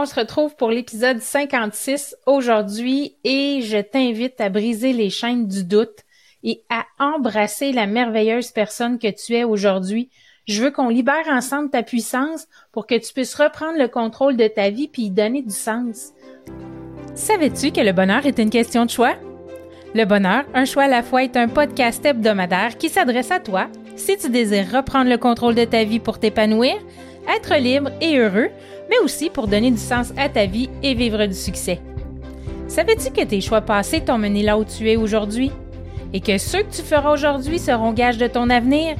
On se retrouve pour l'épisode 56 aujourd'hui et je t'invite à briser les chaînes du doute et à embrasser la merveilleuse personne que tu es aujourd'hui. Je veux qu'on libère ensemble ta puissance pour que tu puisses reprendre le contrôle de ta vie puis y donner du sens. Savais-tu que le bonheur est une question de choix? Le bonheur, un choix à la fois, est un podcast hebdomadaire qui s'adresse à toi si tu désires reprendre le contrôle de ta vie pour t'épanouir, être libre et heureux mais aussi pour donner du sens à ta vie et vivre du succès. Savais-tu que tes choix passés t'ont mené là où tu es aujourd'hui et que ceux que tu feras aujourd'hui seront gages de ton avenir?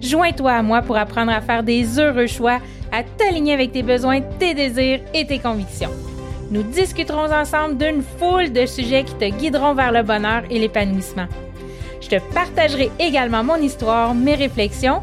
Joins-toi à moi pour apprendre à faire des heureux choix, à t'aligner avec tes besoins, tes désirs et tes convictions. Nous discuterons ensemble d'une foule de sujets qui te guideront vers le bonheur et l'épanouissement. Je te partagerai également mon histoire, mes réflexions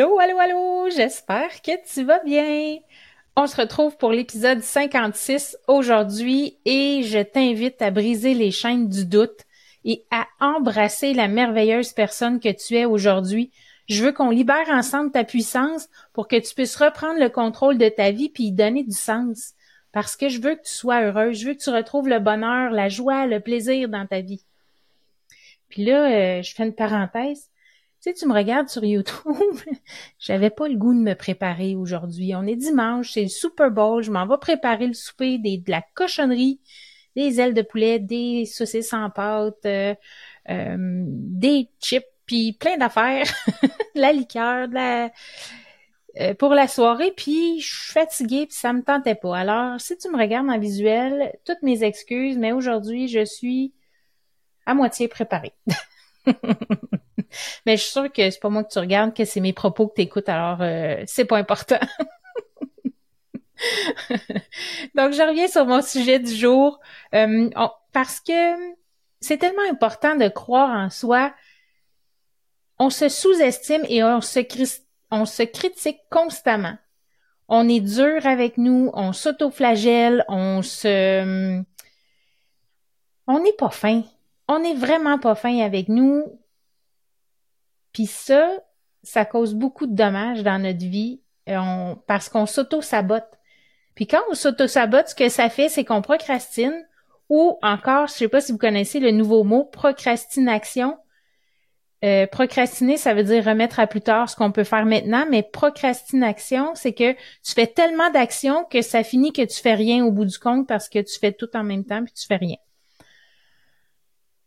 Allô, allô, allô, j'espère que tu vas bien. On se retrouve pour l'épisode 56 aujourd'hui et je t'invite à briser les chaînes du doute et à embrasser la merveilleuse personne que tu es aujourd'hui. Je veux qu'on libère ensemble ta puissance pour que tu puisses reprendre le contrôle de ta vie puis y donner du sens. Parce que je veux que tu sois heureuse, je veux que tu retrouves le bonheur, la joie, le plaisir dans ta vie. Puis là, euh, je fais une parenthèse. Sais, tu me regardes sur YouTube, j'avais pas le goût de me préparer aujourd'hui. On est dimanche, c'est le Super Bowl, je m'en vais préparer le souper, des, de la cochonnerie, des ailes de poulet, des saucisses en pâte, euh, euh, des chips, puis plein d'affaires, la liqueur, de la... Euh, pour la soirée, puis je suis fatiguée, puis ça me tentait pas. Alors, si tu me regardes en visuel, toutes mes excuses, mais aujourd'hui, je suis à moitié préparée. Mais je suis sûre que c'est pas moi que tu regardes, que c'est mes propos que tu écoutes, alors euh, c'est pas important. Donc, je reviens sur mon sujet du jour euh, parce que c'est tellement important de croire en soi. On se sous-estime et on se, on se critique constamment. On est dur avec nous, on s'auto-flagelle, on se... On n'est pas fin. On n'est vraiment pas fin avec nous. Puis ça, ça cause beaucoup de dommages dans notre vie euh, parce qu'on s'auto-sabote. Puis quand on s'auto-sabote, ce que ça fait, c'est qu'on procrastine ou encore, je sais pas si vous connaissez le nouveau mot procrastination. Euh, procrastiner, ça veut dire remettre à plus tard ce qu'on peut faire maintenant, mais procrastination, c'est que tu fais tellement d'actions que ça finit que tu fais rien au bout du compte parce que tu fais tout en même temps puis tu fais rien.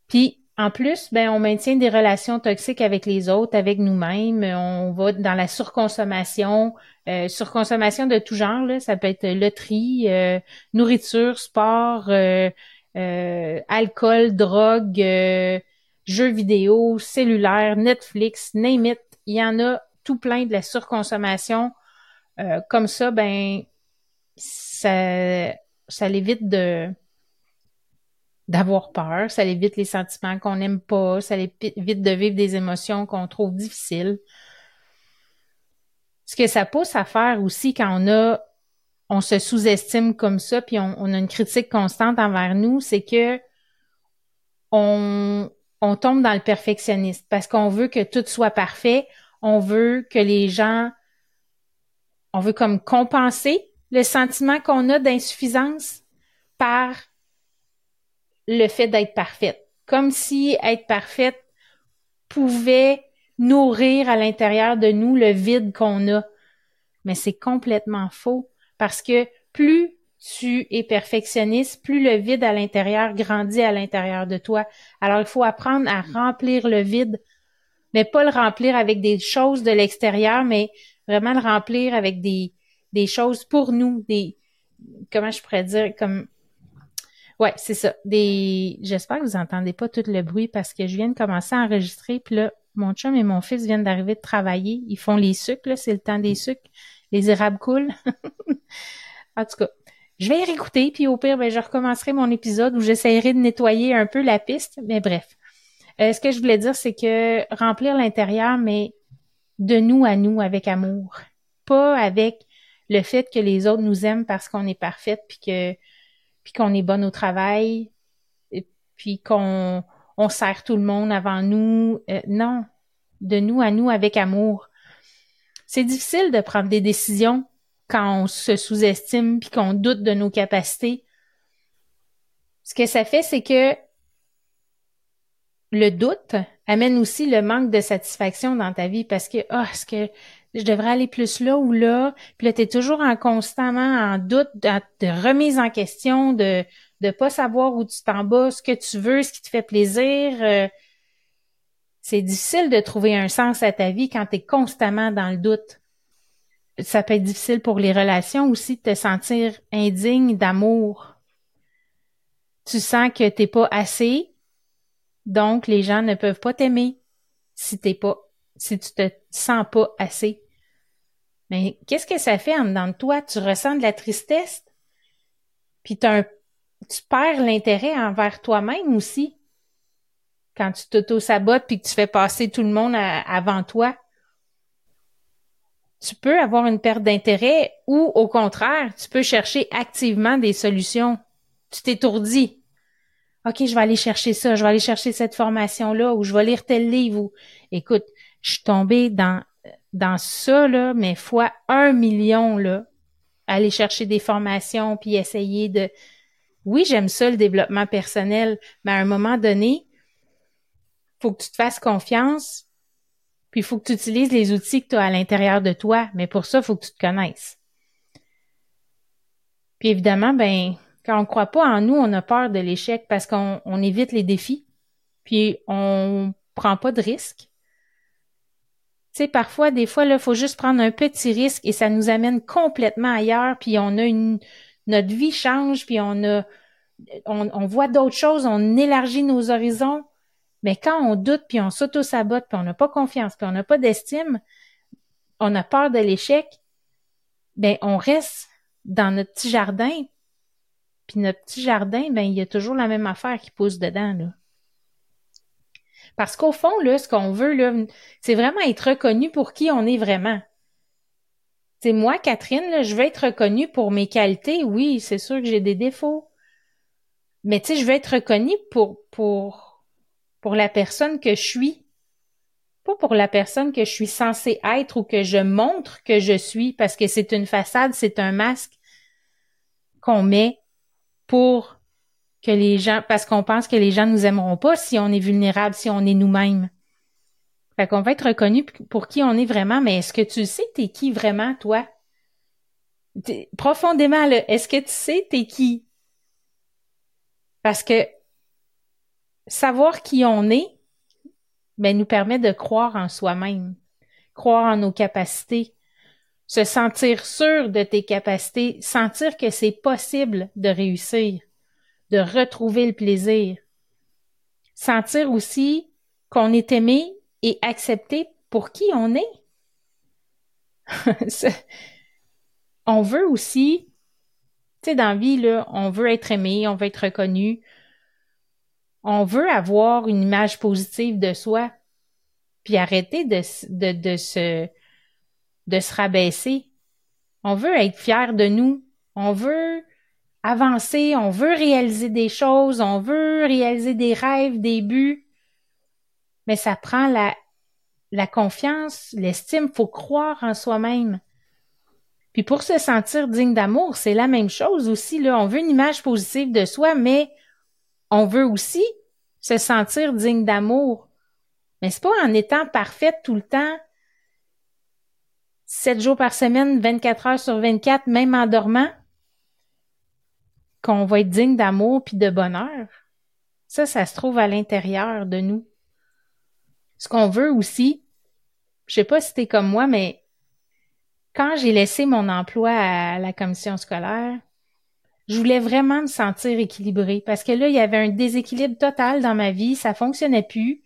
Puis en plus, ben, on maintient des relations toxiques avec les autres, avec nous-mêmes. On va dans la surconsommation, euh, surconsommation de tout genre. Là. Ça peut être loterie, euh, nourriture, sport, euh, alcool, drogue, jeux vidéo, cellulaire, Netflix, name it. Il y en a tout plein de la surconsommation. comme ça, ben, ça, ça l'évite de d'avoir peur, ça évite les sentiments qu'on n'aime pas, ça évite de vivre des émotions qu'on trouve difficiles. Ce que ça pousse à faire aussi quand on a on se sous-estime comme ça, puis on, a une critique constante envers nous, c'est que on, on tombe dans le perfectionniste parce qu'on veut que tout soit parfait, on veut que les gens, on veut comme compenser le sentiment qu'on a d'insuffisance par le fait d'être parfaite. Comme si être parfaite pouvait nourrir à l'intérieur de nous le vide qu'on a. Mais c'est complètement faux parce que plus tu es perfectionniste, plus le vide à l'intérieur grandit à l'intérieur de toi. Alors il faut apprendre à remplir le vide, mais pas le remplir avec des choses de l'extérieur, mais vraiment le remplir avec des, des choses pour nous, des comment je pourrais dire comme Ouais, c'est ça. Des. J'espère que vous entendez pas tout le bruit parce que je viens de commencer à enregistrer. Puis là, mon chum et mon fils viennent d'arriver de travailler. Ils font les sucres, là, c'est le temps des sucres. Les érables coulent. en tout cas, je vais y réécouter, puis au pire, ben, je recommencerai mon épisode où j'essaierai de nettoyer un peu la piste. Mais bref. Euh, ce que je voulais dire, c'est que remplir l'intérieur, mais de nous à nous avec amour. Pas avec le fait que les autres nous aiment parce qu'on est parfaite, puis que puis qu'on est bonne au travail, et puis qu'on on sert tout le monde avant nous. Euh, non, de nous à nous avec amour. C'est difficile de prendre des décisions quand on se sous-estime puis qu'on doute de nos capacités. Ce que ça fait, c'est que le doute amène aussi le manque de satisfaction dans ta vie parce que, ah, est-ce que je devrais aller plus là ou là? Puis là, tu es toujours en constamment en doute, de remise en question, de de pas savoir où tu t'en bats, ce que tu veux, ce qui te fait plaisir. Euh, c'est difficile de trouver un sens à ta vie quand tu es constamment dans le doute. Ça peut être difficile pour les relations aussi de te sentir indigne d'amour. Tu sens que t'es pas assez, donc, les gens ne peuvent pas t'aimer si t'es pas, si tu te sens pas assez. Mais qu'est-ce que ça fait en dedans de toi? Tu ressens de la tristesse, puis tu perds l'intérêt envers toi-même aussi. Quand tu t'auto-sabotes puis que tu fais passer tout le monde avant toi. Tu peux avoir une perte d'intérêt ou, au contraire, tu peux chercher activement des solutions. Tu t'étourdis. OK, je vais aller chercher ça, je vais aller chercher cette formation-là, ou je vais lire tel livre, ou écoute, je suis tombée dans, ça, là, mais fois un million, là, aller chercher des formations, puis essayer de. Oui, j'aime ça, le développement personnel, mais à un moment donné, faut que tu te fasses confiance, puis faut que tu utilises les outils que tu as à l'intérieur de toi, mais pour ça, il faut que tu te connaisses. Puis évidemment, ben, quand on croit pas en nous, on a peur de l'échec parce qu'on évite les défis, puis on prend pas de risques. Tu sais, parfois, des fois, il faut juste prendre un petit risque et ça nous amène complètement ailleurs, puis on a une, notre vie change, puis on a, on, voit d'autres choses, on élargit nos horizons. Mais quand on doute, puis on s'auto-sabote, puis on n'a pas confiance, puis on n'a pas d'estime, on a peur de l'échec, ben on reste dans notre petit jardin, puis notre petit jardin, ben il y a toujours la même affaire qui pousse dedans. Parce qu'au fond là, ce qu'on veut là, c'est vraiment être reconnu pour qui on est vraiment. C'est moi, Catherine, je veux être reconnue pour mes qualités. Oui, c'est sûr que j'ai des défauts, mais tu je veux être reconnue pour pour pour la personne que je suis, pas pour la personne que je suis censée être ou que je montre que je suis, parce que c'est une façade, c'est un masque qu'on met pour que les gens, parce qu'on pense que les gens nous aimeront pas si on est vulnérable, si on est nous-mêmes. Fait qu'on va être reconnu pour qui on est vraiment, mais est-ce que tu sais t'es qui vraiment, toi? profondément, est-ce que tu sais t'es qui? Parce que savoir qui on est, ben, nous permet de croire en soi-même, croire en nos capacités, se sentir sûr de tes capacités, sentir que c'est possible de réussir, de retrouver le plaisir. Sentir aussi qu'on est aimé et accepté pour qui on est. on veut aussi, tu sais, dans la vie, là, on veut être aimé, on veut être reconnu, on veut avoir une image positive de soi, puis arrêter de, de, de se de se rabaisser. On veut être fier de nous. On veut avancer. On veut réaliser des choses. On veut réaliser des rêves, des buts. Mais ça prend la, la confiance, l'estime. Faut croire en soi-même. Puis pour se sentir digne d'amour, c'est la même chose aussi. Là. On veut une image positive de soi, mais on veut aussi se sentir digne d'amour. Mais c'est pas en étant parfaite tout le temps 7 jours par semaine, 24 heures sur 24, même en dormant, qu'on va être digne d'amour puis de bonheur. Ça, ça se trouve à l'intérieur de nous. Ce qu'on veut aussi, je sais pas si t'es comme moi, mais quand j'ai laissé mon emploi à la commission scolaire, je voulais vraiment me sentir équilibrée parce que là, il y avait un déséquilibre total dans ma vie, ça fonctionnait plus.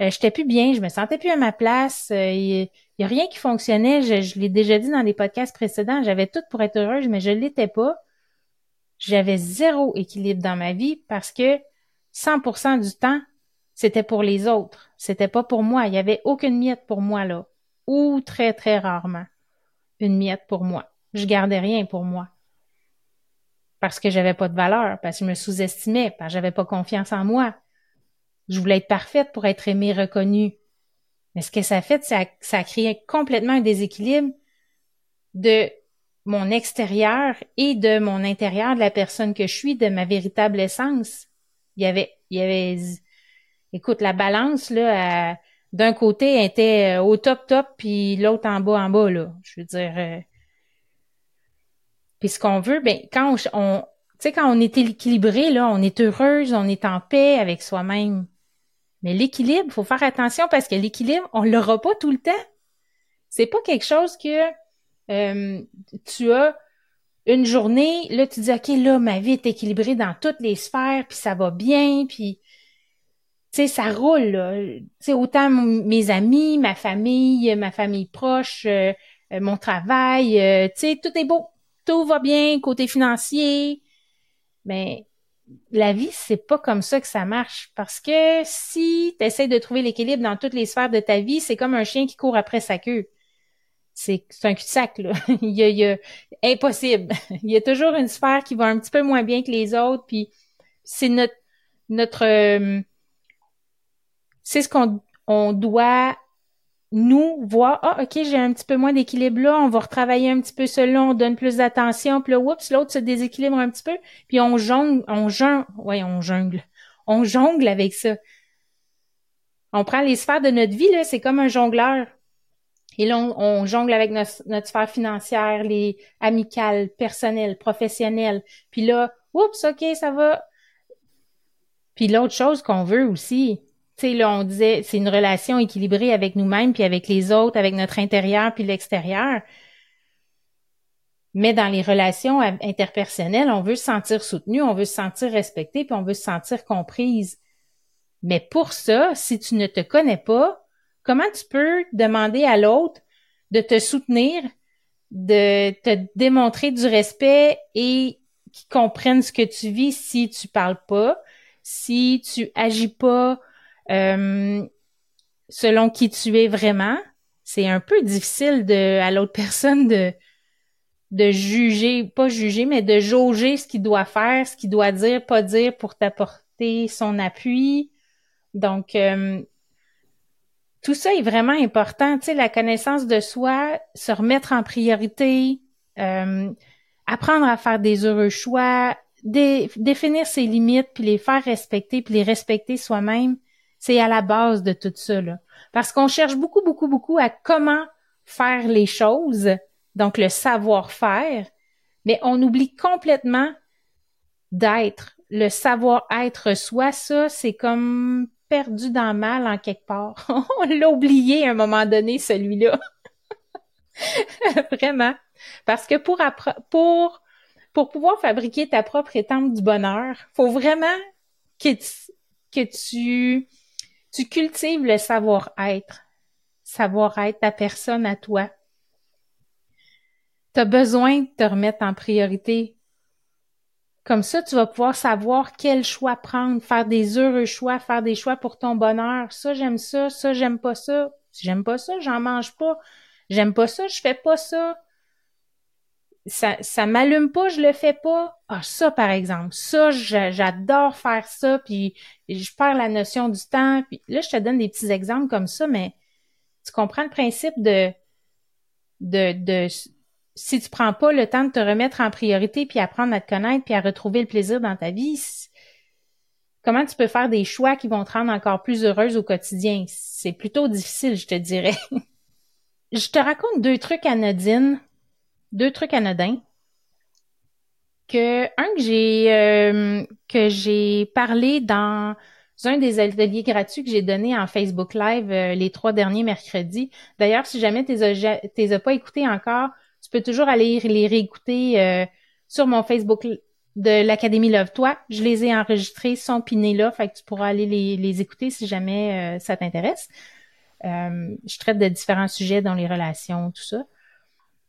Euh, j'étais plus bien, je me sentais plus à ma place. Euh, Il y a rien qui fonctionnait. Je, je l'ai déjà dit dans les podcasts précédents. J'avais tout pour être heureuse, mais je l'étais pas. J'avais zéro équilibre dans ma vie parce que 100% du temps, c'était pour les autres. C'était pas pour moi. Il y avait aucune miette pour moi, là. Ou très, très rarement. Une miette pour moi. Je gardais rien pour moi. Parce que j'avais pas de valeur, parce que je me sous-estimais, parce que j'avais pas confiance en moi. Je voulais être parfaite pour être aimée, reconnue. Mais ce que ça a fait, ça, ça a créé complètement un déséquilibre de mon extérieur et de mon intérieur, de la personne que je suis, de ma véritable essence. Il y avait, il y avait, écoute, la balance, là, d'un côté, était euh, au top top, puis l'autre en bas en bas, là. Je veux dire, euh, puis ce qu'on veut, ben, quand on, on tu sais, quand on est équilibré, là, on est heureuse, on est en paix avec soi-même. Mais l'équilibre, faut faire attention parce que l'équilibre, on l'aura pas tout le temps. C'est pas quelque chose que euh, tu as une journée, là, tu dis, OK, là, ma vie est équilibrée dans toutes les sphères, puis ça va bien, puis, tu sais, ça roule, là. Tu sais, autant mes amis, ma famille, ma famille proche, euh, euh, mon travail, tu sais, tout est beau, tout va bien, côté financier. Mais la vie, c'est pas comme ça que ça marche. Parce que si tu essaies de trouver l'équilibre dans toutes les sphères de ta vie, c'est comme un chien qui court après sa queue c'est un cul-de-sac, là. il, y a, impossible. il y a toujours une sphère qui va un petit peu moins bien que les autres, puis c'est notre notre euh, c'est ce qu'on on doit nous voir ah ok j'ai un petit peu moins d'équilibre là on va retravailler un petit peu cela on donne plus d'attention puis là oups l'autre se déséquilibre un petit peu puis on jongle on jongle ouais on jongle on jongle avec ça on prend les sphères de notre vie là c'est comme un jongleur et là, on, jongle avec notre, sphère financière, les amicales, personnelles, professionnelles. Puis là, oups, OK, ça va. Puis l'autre chose qu'on veut aussi, tu sais, là, on disait, c'est une relation équilibrée avec nous-mêmes, puis avec les autres, avec notre intérieur, puis l'extérieur. Mais dans les relations interpersonnelles, on veut se sentir soutenu, on veut se sentir respecté, puis on veut se sentir comprise. Mais pour ça, si tu ne te connais pas, comment tu peux demander à l'autre de te soutenir, de te démontrer du respect et qu'ils comprennent ce que tu vis si tu parles pas, si tu agis pas euh, selon qui tu es vraiment. C'est un peu difficile à l'autre personne de de juger, pas juger, mais de jauger ce qu'il doit faire, ce qu'il doit dire, pas dire pour t'apporter son appui. Donc, euh, tout ça est vraiment important. Tu sais, la connaissance de soi, se remettre en priorité, euh, apprendre à faire des heureux choix, définir ses limites, puis les faire respecter, puis les respecter soi-même, c'est à la base de tout ça. Là. Parce qu'on cherche beaucoup, beaucoup, beaucoup à comment faire les choses, donc le savoir-faire, mais on oublie complètement d'être. Le savoir-être soi, ça, c'est comme perdu dans mal en quelque part. On l'a oublié à un moment donné, celui-là. Vraiment. Parce que pour, pour, pour pouvoir fabriquer ta propre étampe du bonheur, faut vraiment que tu, que tu, tu cultives le savoir-être. Savoir-être, ta personne à toi. Tu as besoin de te remettre en priorité comme ça, tu vas pouvoir savoir quel choix prendre, faire des heureux choix, faire des choix pour ton bonheur. Ça, j'aime ça, ça, j'aime pas ça. Si j'aime pas ça, j'en mange pas. J'aime pas ça, je fais pas ça. Ça, ça m'allume pas, je le fais pas. Ah, ça, par exemple. Ça, j'adore faire ça, puis je perds la notion du temps. Puis là, je te donne des petits exemples comme ça, mais tu comprends le principe de, de, de si tu prends pas le temps de te remettre en priorité puis apprendre à te connaître puis à retrouver le plaisir dans ta vie, comment tu peux faire des choix qui vont te rendre encore plus heureuse au quotidien? C'est plutôt difficile, je te dirais. je te raconte deux trucs anodines, deux trucs anodins. Que un que j'ai euh, que j'ai parlé dans un des ateliers gratuits que j'ai donné en Facebook Live euh, les trois derniers mercredis. D'ailleurs, si jamais tu les as pas écoutés encore, tu peux toujours aller les réécouter euh, sur mon Facebook de l'Académie Love Toi. Je les ai enregistrés, sont pinés là, fait que tu pourras aller les, les écouter si jamais euh, ça t'intéresse. Euh, je traite de différents sujets dans les relations, tout ça.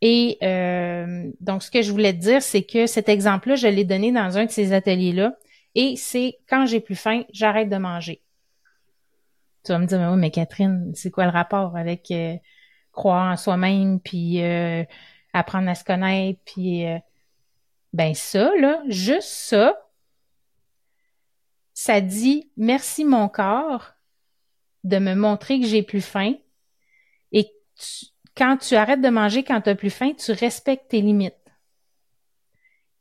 Et euh, donc, ce que je voulais te dire, c'est que cet exemple-là, je l'ai donné dans un de ces ateliers-là. Et c'est quand j'ai plus faim, j'arrête de manger. Tu vas me dire, mais oui, mais Catherine, c'est quoi le rapport avec euh, croire en soi-même, puis euh, apprendre à se connaître, puis ben ça, là, juste ça, ça dit merci mon corps de me montrer que j'ai plus faim. Et quand tu arrêtes de manger quand tu as plus faim, tu respectes tes limites.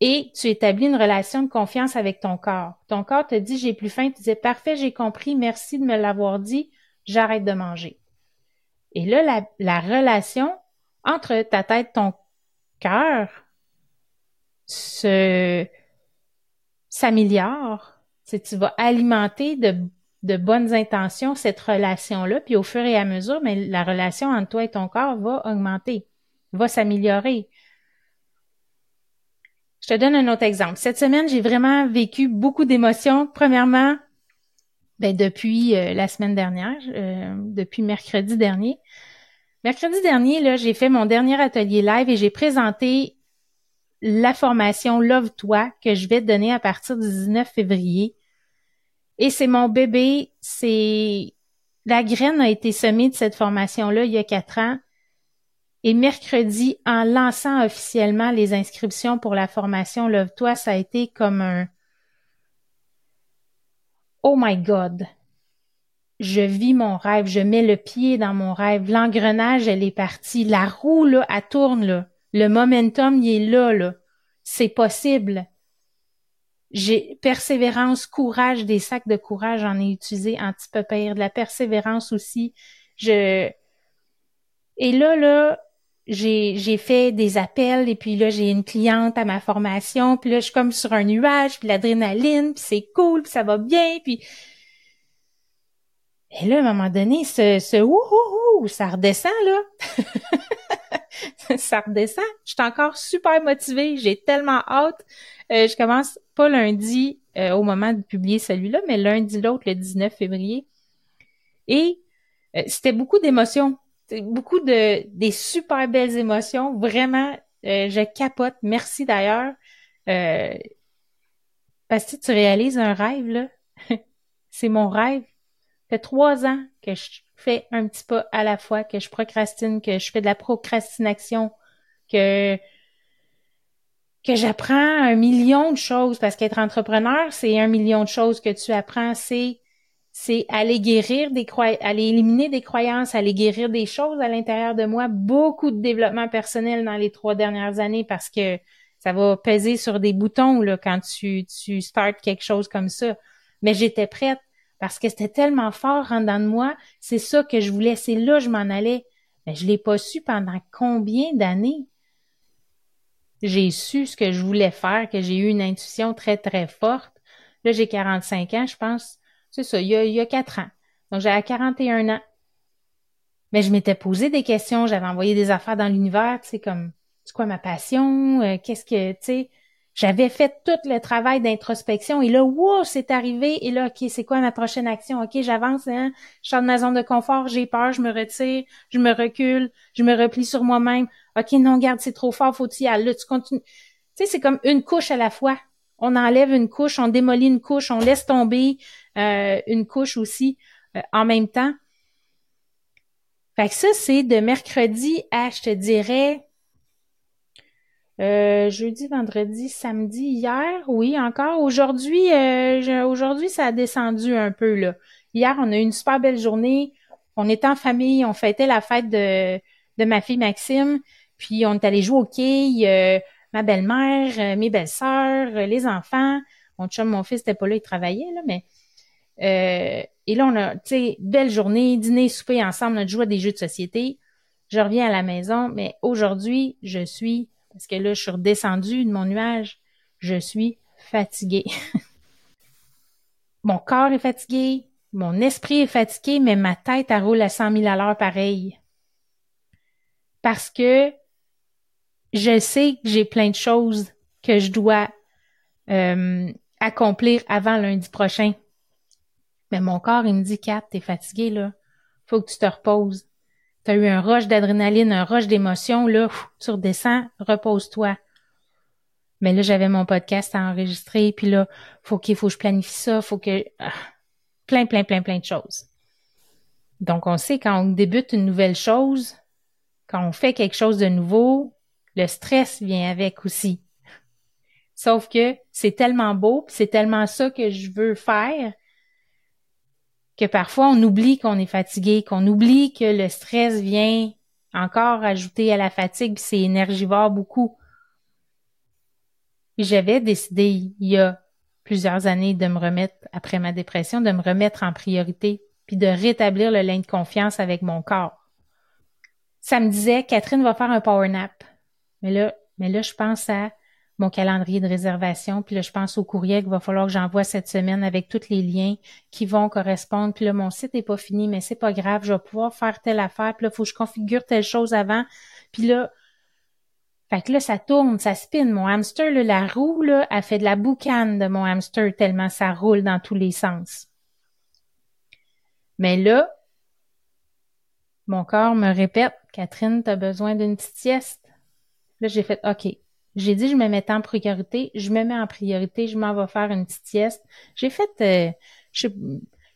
Et tu établis une relation de confiance avec ton corps. Ton corps te dit j'ai plus faim, tu dis parfait, j'ai compris, merci de me l'avoir dit, j'arrête de manger. Et là, la, la relation entre ta tête ton cœur se s'améliore. Tu vas alimenter de de bonnes intentions cette relation-là, puis au fur et à mesure, mais la relation entre toi et ton corps va augmenter, va s'améliorer. Je te donne un autre exemple. Cette semaine, j'ai vraiment vécu beaucoup d'émotions. Premièrement, ben depuis euh, la semaine dernière, euh, depuis mercredi dernier. Mercredi dernier, j'ai fait mon dernier atelier live et j'ai présenté la formation Love Toi que je vais te donner à partir du 19 février. Et c'est mon bébé, c'est la graine a été semée de cette formation-là il y a quatre ans. Et mercredi, en lançant officiellement les inscriptions pour la formation Love-toi, ça a été comme un Oh my God! Je vis mon rêve, je mets le pied dans mon rêve. L'engrenage, elle est partie. La roue, là, elle tourne, là. Le momentum, il est là, là. C'est possible. J'ai persévérance, courage, des sacs de courage, j'en ai utilisé un petit peu pire, de la persévérance aussi. Je et là là, j'ai fait des appels et puis là j'ai une cliente à ma formation, puis là je suis comme sur un nuage, puis l'adrénaline, puis c'est cool, puis ça va bien, puis et là à un moment donné ce ce ouh ça redescend là. ça redescend. Je suis encore super motivée, j'ai tellement hâte. Euh, je commence pas lundi euh, au moment de publier celui-là, mais lundi l'autre, le 19 février. Et euh, c'était beaucoup d'émotions, beaucoup de des super belles émotions. Vraiment, je capote. Merci d'ailleurs. parce que tu réalises un rêve, là? C'est mon rêve. Fait trois ans que je fais un petit pas à la fois, que je procrastine, que je fais de la procrastination, que que j'apprends un million de choses parce qu'être entrepreneur, c'est un million de choses que tu apprends. C'est c'est aller guérir des croyances, aller éliminer des croyances, aller guérir des choses à l'intérieur de moi. Beaucoup de développement personnel dans les trois dernières années parce que ça va peser sur des boutons là quand tu tu startes quelque chose comme ça. Mais j'étais prête parce que c'était tellement fort en dedans de moi. C'est ça que je voulais. C'est là que je m'en allais. Mais je l'ai pas su pendant combien d'années? j'ai su ce que je voulais faire, que j'ai eu une intuition très, très forte. Là, j'ai 45 ans, je pense. C'est ça, il y a, il y a 4 ans. Donc, j'avais 41 ans. Mais je m'étais posé des questions, j'avais envoyé des affaires dans l'univers, tu sais, comme, c'est quoi ma passion? Euh, qu'est-ce que, tu sais, j'avais fait tout le travail d'introspection et là, wow, c'est arrivé. Et là, OK, c'est quoi ma prochaine action? OK, j'avance, hein? Je sors de ma zone de confort, j'ai peur, je me retire, je me recule, je me replie sur moi-même. OK, non, garde, c'est trop fort, faut y aller. Là, tu continues. Tu sais, c'est comme une couche à la fois. On enlève une couche, on démolit une couche, on laisse tomber euh, une couche aussi euh, en même temps. Fait que ça, c'est de mercredi à, je te dirais, euh, jeudi, vendredi, samedi, hier, oui, encore. Aujourd'hui, euh, aujourd'hui, ça a descendu un peu là. Hier, on a eu une super belle journée. On était en famille, on fêtait la fête de, de ma fille Maxime, puis on est allé jouer au quai. Euh, ma belle-mère, mes belles-sœurs, les enfants. Mon chum, mon fils n'était pas là, il travaillait là, mais et là on a, tu sais, belle journée, dîner, souper ensemble, joué à des jeux de société. Je reviens à la maison, mais aujourd'hui, je suis parce que là, je suis redescendue de mon nuage. Je suis fatiguée. mon corps est fatigué, mon esprit est fatigué, mais ma tête, elle roule à 100 000 à l'heure pareil. Parce que je sais que j'ai plein de choses que je dois euh, accomplir avant lundi prochain. Mais mon corps, il me dit, Kat, t'es fatigué, là. faut que tu te reposes. Tu as eu un rush d'adrénaline, un rush d'émotion, là, tu redescends, repose-toi. Mais là, j'avais mon podcast à enregistrer, puis là, faut qu'il faut que je planifie ça, faut que... Ah, plein, plein, plein, plein de choses. Donc, on sait quand on débute une nouvelle chose, quand on fait quelque chose de nouveau, le stress vient avec aussi. Sauf que c'est tellement beau, c'est tellement ça que je veux faire que parfois on oublie qu'on est fatigué, qu'on oublie que le stress vient encore ajouter à la fatigue, puis c'est énergivore beaucoup. J'avais décidé il y a plusieurs années de me remettre, après ma dépression, de me remettre en priorité, puis de rétablir le lien de confiance avec mon corps. Ça me disait, Catherine va faire un power nap. Mais là, mais là, je pense à mon calendrier de réservation. Puis là, je pense au courrier qu'il va falloir que j'envoie cette semaine avec tous les liens qui vont correspondre. Puis là, mon site est pas fini, mais c'est pas grave, je vais pouvoir faire telle affaire. Puis là, il faut que je configure telle chose avant. Puis là, fait que là, ça tourne, ça spin. Mon hamster, là, la roue, là, a fait de la boucane de mon hamster tellement ça roule dans tous les sens. Mais là, mon corps me répète, Catherine, tu as besoin d'une petite sieste. Là, j'ai fait, OK, j'ai dit je me mettais en priorité, je me mets en priorité, je m'en vais faire une petite sieste. J'ai fait, euh, je,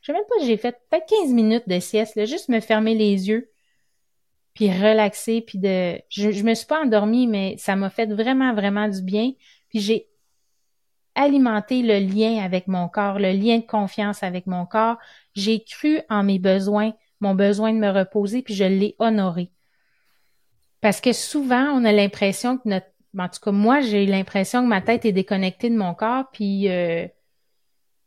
sais même pas, j'ai fait peut-être 15 minutes de sieste, juste me fermer les yeux, puis relaxer, puis de, je, je me suis pas endormie, mais ça m'a fait vraiment, vraiment du bien. Puis j'ai alimenté le lien avec mon corps, le lien de confiance avec mon corps. J'ai cru en mes besoins, mon besoin de me reposer, puis je l'ai honoré. Parce que souvent, on a l'impression que notre en tout cas, moi, j'ai l'impression que ma tête est déconnectée de mon corps, puis euh,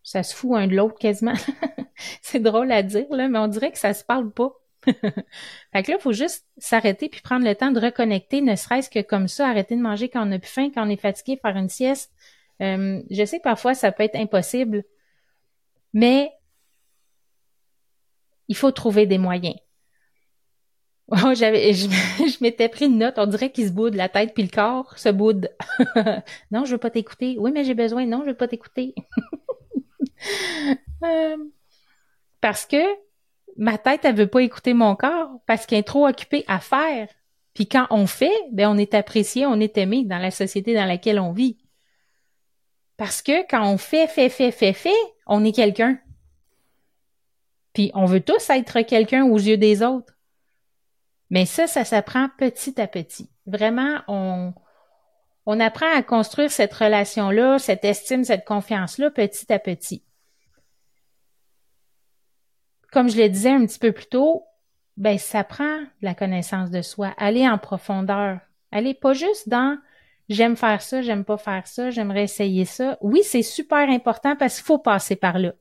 ça se fout un de l'autre quasiment. c'est drôle à dire, là, mais on dirait que ça se parle pas. fait que là, il faut juste s'arrêter puis prendre le temps de reconnecter, ne serait-ce que comme ça, arrêter de manger quand on a plus faim, quand on est fatigué, faire une sieste. Euh, je sais parfois ça peut être impossible, mais il faut trouver des moyens. Oh, j'avais, je, je m'étais pris une note. On dirait qu'il se boude la tête puis le corps se boude. non, je veux pas t'écouter. Oui, mais j'ai besoin. Non, je veux pas t'écouter. Euh, parce que ma tête, elle veut pas écouter mon corps parce qu'elle est trop occupée à faire. Puis quand on fait, ben on est apprécié, on est aimé dans la société dans laquelle on vit. Parce que quand on fait, fait, fait, fait, fait, on est quelqu'un. Puis on veut tous être quelqu'un aux yeux des autres. Mais ça, ça s'apprend petit à petit. Vraiment, on, on apprend à construire cette relation-là, cette estime, cette confiance-là petit à petit. Comme je le disais un petit peu plus tôt, ben, ça prend la connaissance de soi, aller en profondeur. Aller pas juste dans j'aime faire ça, j'aime pas faire ça, j'aimerais essayer ça. Oui, c'est super important parce qu'il faut passer par là.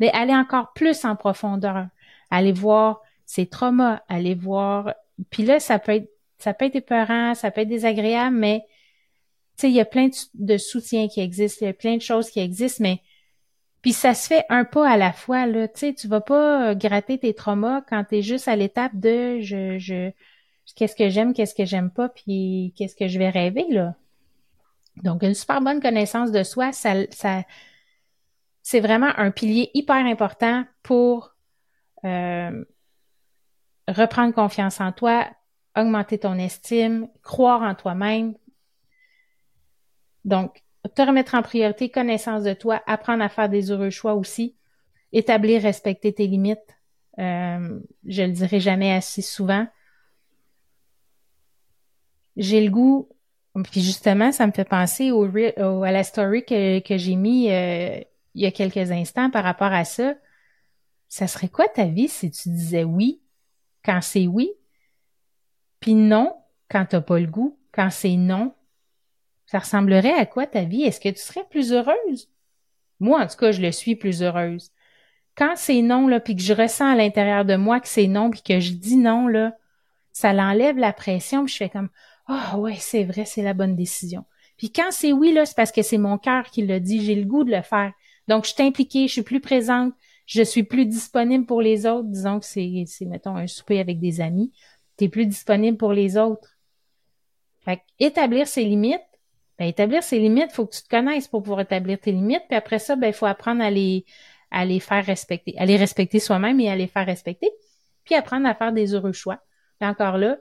Mais aller encore plus en profondeur. Aller voir ses traumas, aller voir puis là, ça peut être ça peut être épeurant, ça peut être désagréable, mais tu sais, il y a plein de, soutiens qui existent, il y a plein de choses qui existent, mais puis ça se fait un pas à la fois, là. Tu sais, tu vas pas gratter tes traumas quand tu es juste à l'étape de je, je qu'est-ce que j'aime, qu'est-ce que j'aime pas, puis qu'est-ce que je vais rêver, là. Donc, une super bonne connaissance de soi, ça, ça c'est vraiment un pilier hyper important pour euh, reprendre confiance en toi, augmenter ton estime, croire en toi-même. Donc, te remettre en priorité, connaissance de toi, apprendre à faire des heureux choix aussi, établir, respecter tes limites. Euh, je le dirai jamais assez souvent. J'ai le goût, puis justement, ça me fait penser au, à la story que, que j'ai mis euh, il y a quelques instants par rapport à ça. Ça serait quoi ta vie si tu disais oui? Quand c'est oui, puis non quand t'as pas le goût, quand c'est non. Ça ressemblerait à quoi ta vie? Est-ce que tu serais plus heureuse? Moi, en tout cas, je le suis plus heureuse. Quand c'est non, là, puis que je ressens à l'intérieur de moi que c'est non, puis que je dis non, là, ça l'enlève la pression, puis je fais comme Ah oh, ouais, c'est vrai, c'est la bonne décision. Puis quand c'est oui, là, c'est parce que c'est mon cœur qui l'a dit, j'ai le goût de le faire. Donc, je suis impliquée, je suis plus présente, je suis plus disponible pour les autres. Disons que c'est, c'est mettons, un souper avec des amis. Tu es plus disponible pour les autres. Fait établir ses limites, ben, établir ses limites, il faut que tu te connaisses pour pouvoir établir tes limites. Puis après ça, ben, il faut apprendre à les, à les faire respecter, à les respecter soi-même et à les faire respecter. puis apprendre à faire des heureux choix. Et encore là,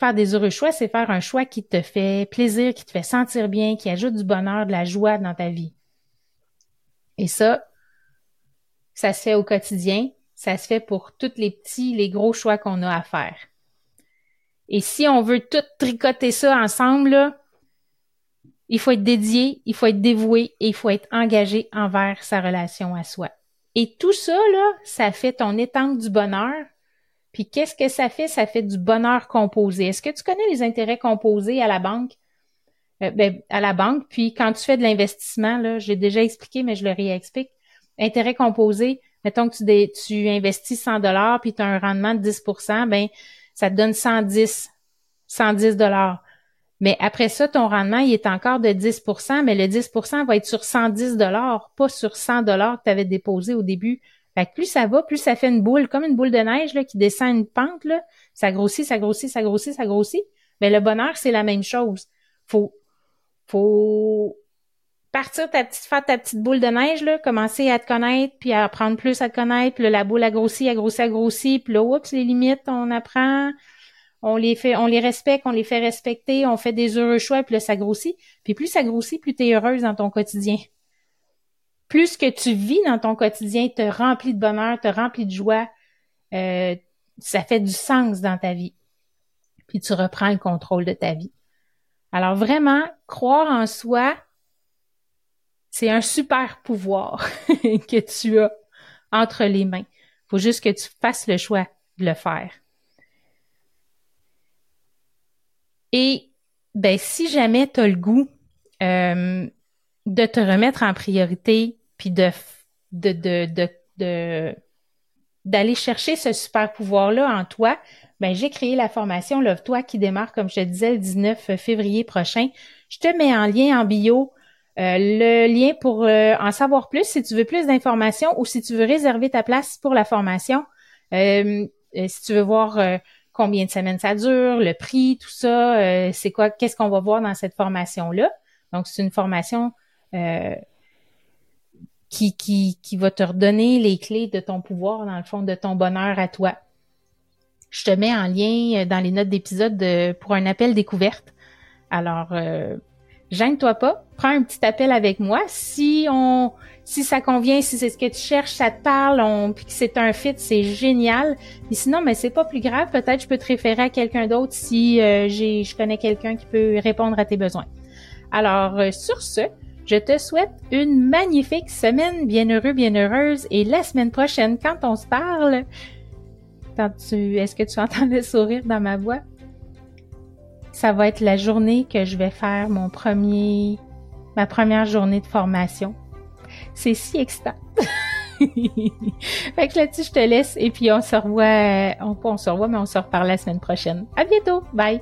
faire des heureux choix, c'est faire un choix qui te fait plaisir, qui te fait sentir bien, qui ajoute du bonheur, de la joie dans ta vie. Et ça, ça se fait au quotidien, ça se fait pour tous les petits, les gros choix qu'on a à faire. Et si on veut tout tricoter ça ensemble, là, il faut être dédié, il faut être dévoué et il faut être engagé envers sa relation à soi. Et tout ça, là, ça fait ton étang du bonheur. Puis qu'est-ce que ça fait? Ça fait du bonheur composé. Est-ce que tu connais les intérêts composés à la banque? Euh, ben, à la banque, puis quand tu fais de l'investissement, là, j'ai déjà expliqué, mais je le réexplique. Intérêt composé, mettons que tu, tu investis 100 dollars puis tu as un rendement de 10% ben ça te donne 110 110 dollars. Mais après ça, ton rendement, il est encore de 10% mais le 10% va être sur 110 dollars, pas sur 100 dollars que tu avais déposé au début. Fait que plus ça va, plus ça fait une boule, comme une boule de neige là, qui descend une pente, là. ça grossit, ça grossit, ça grossit, ça grossit. Mais le bonheur, c'est la même chose. Faut, faut partir ta petite, faire ta petite boule de neige, là, commencer à te connaître, puis à apprendre plus à te connaître, puis là, la boule a grossi, a grossi, a grossi, puis là, oups, les limites, on apprend, on les fait, on les respecte, on les fait respecter, on fait des heureux choix, puis là, ça grossit. Puis plus ça grossit, plus tu es heureuse dans ton quotidien. Plus que tu vis dans ton quotidien te remplit de bonheur, te remplit de joie, euh, ça fait du sens dans ta vie. Puis tu reprends le contrôle de ta vie. Alors vraiment, croire en soi, c'est un super pouvoir que tu as entre les mains. Faut juste que tu fasses le choix de le faire. Et ben si jamais tu as le goût euh, de te remettre en priorité, puis de de de de, d'aller chercher ce super pouvoir là en toi, ben j'ai créé la formation Love toi qui démarre comme je te disais le 19 février prochain. Je te mets en lien en bio euh, le lien pour euh, en savoir plus si tu veux plus d'informations ou si tu veux réserver ta place pour la formation. si tu veux voir combien de semaines ça dure, le prix, tout ça, euh, c'est quoi, qu'est-ce qu'on va voir dans cette formation-là. Donc, c'est une formation euh, qui, qui, qui va te redonner les clés de ton pouvoir, dans le fond, de ton bonheur à toi. Je te mets en lien euh, dans les notes d'épisode pour un appel découverte. Alors, euh, gêne-toi pas, prends un petit appel avec moi. Si on, si ça convient, si c'est ce que tu cherches, ça te parle, on, puis que c'est un fit, c'est génial. Et sinon, mais c'est pas plus grave. Peut-être je peux te référer à quelqu'un d'autre si euh, j'ai, je connais quelqu'un qui peut répondre à tes besoins. Alors, euh, sur ce, je te souhaite une magnifique semaine, bien heureux, bien heureuse, et la semaine prochaine, quand on se parle, est-ce que tu entends le sourire dans ma voix? Ça va être la journée que je vais faire mon premier, ma première journée de formation. C'est si excitant. fait que là-dessus, je te laisse et puis on se revoit, on, on se revoit, mais on se reparle la semaine prochaine. À bientôt. Bye.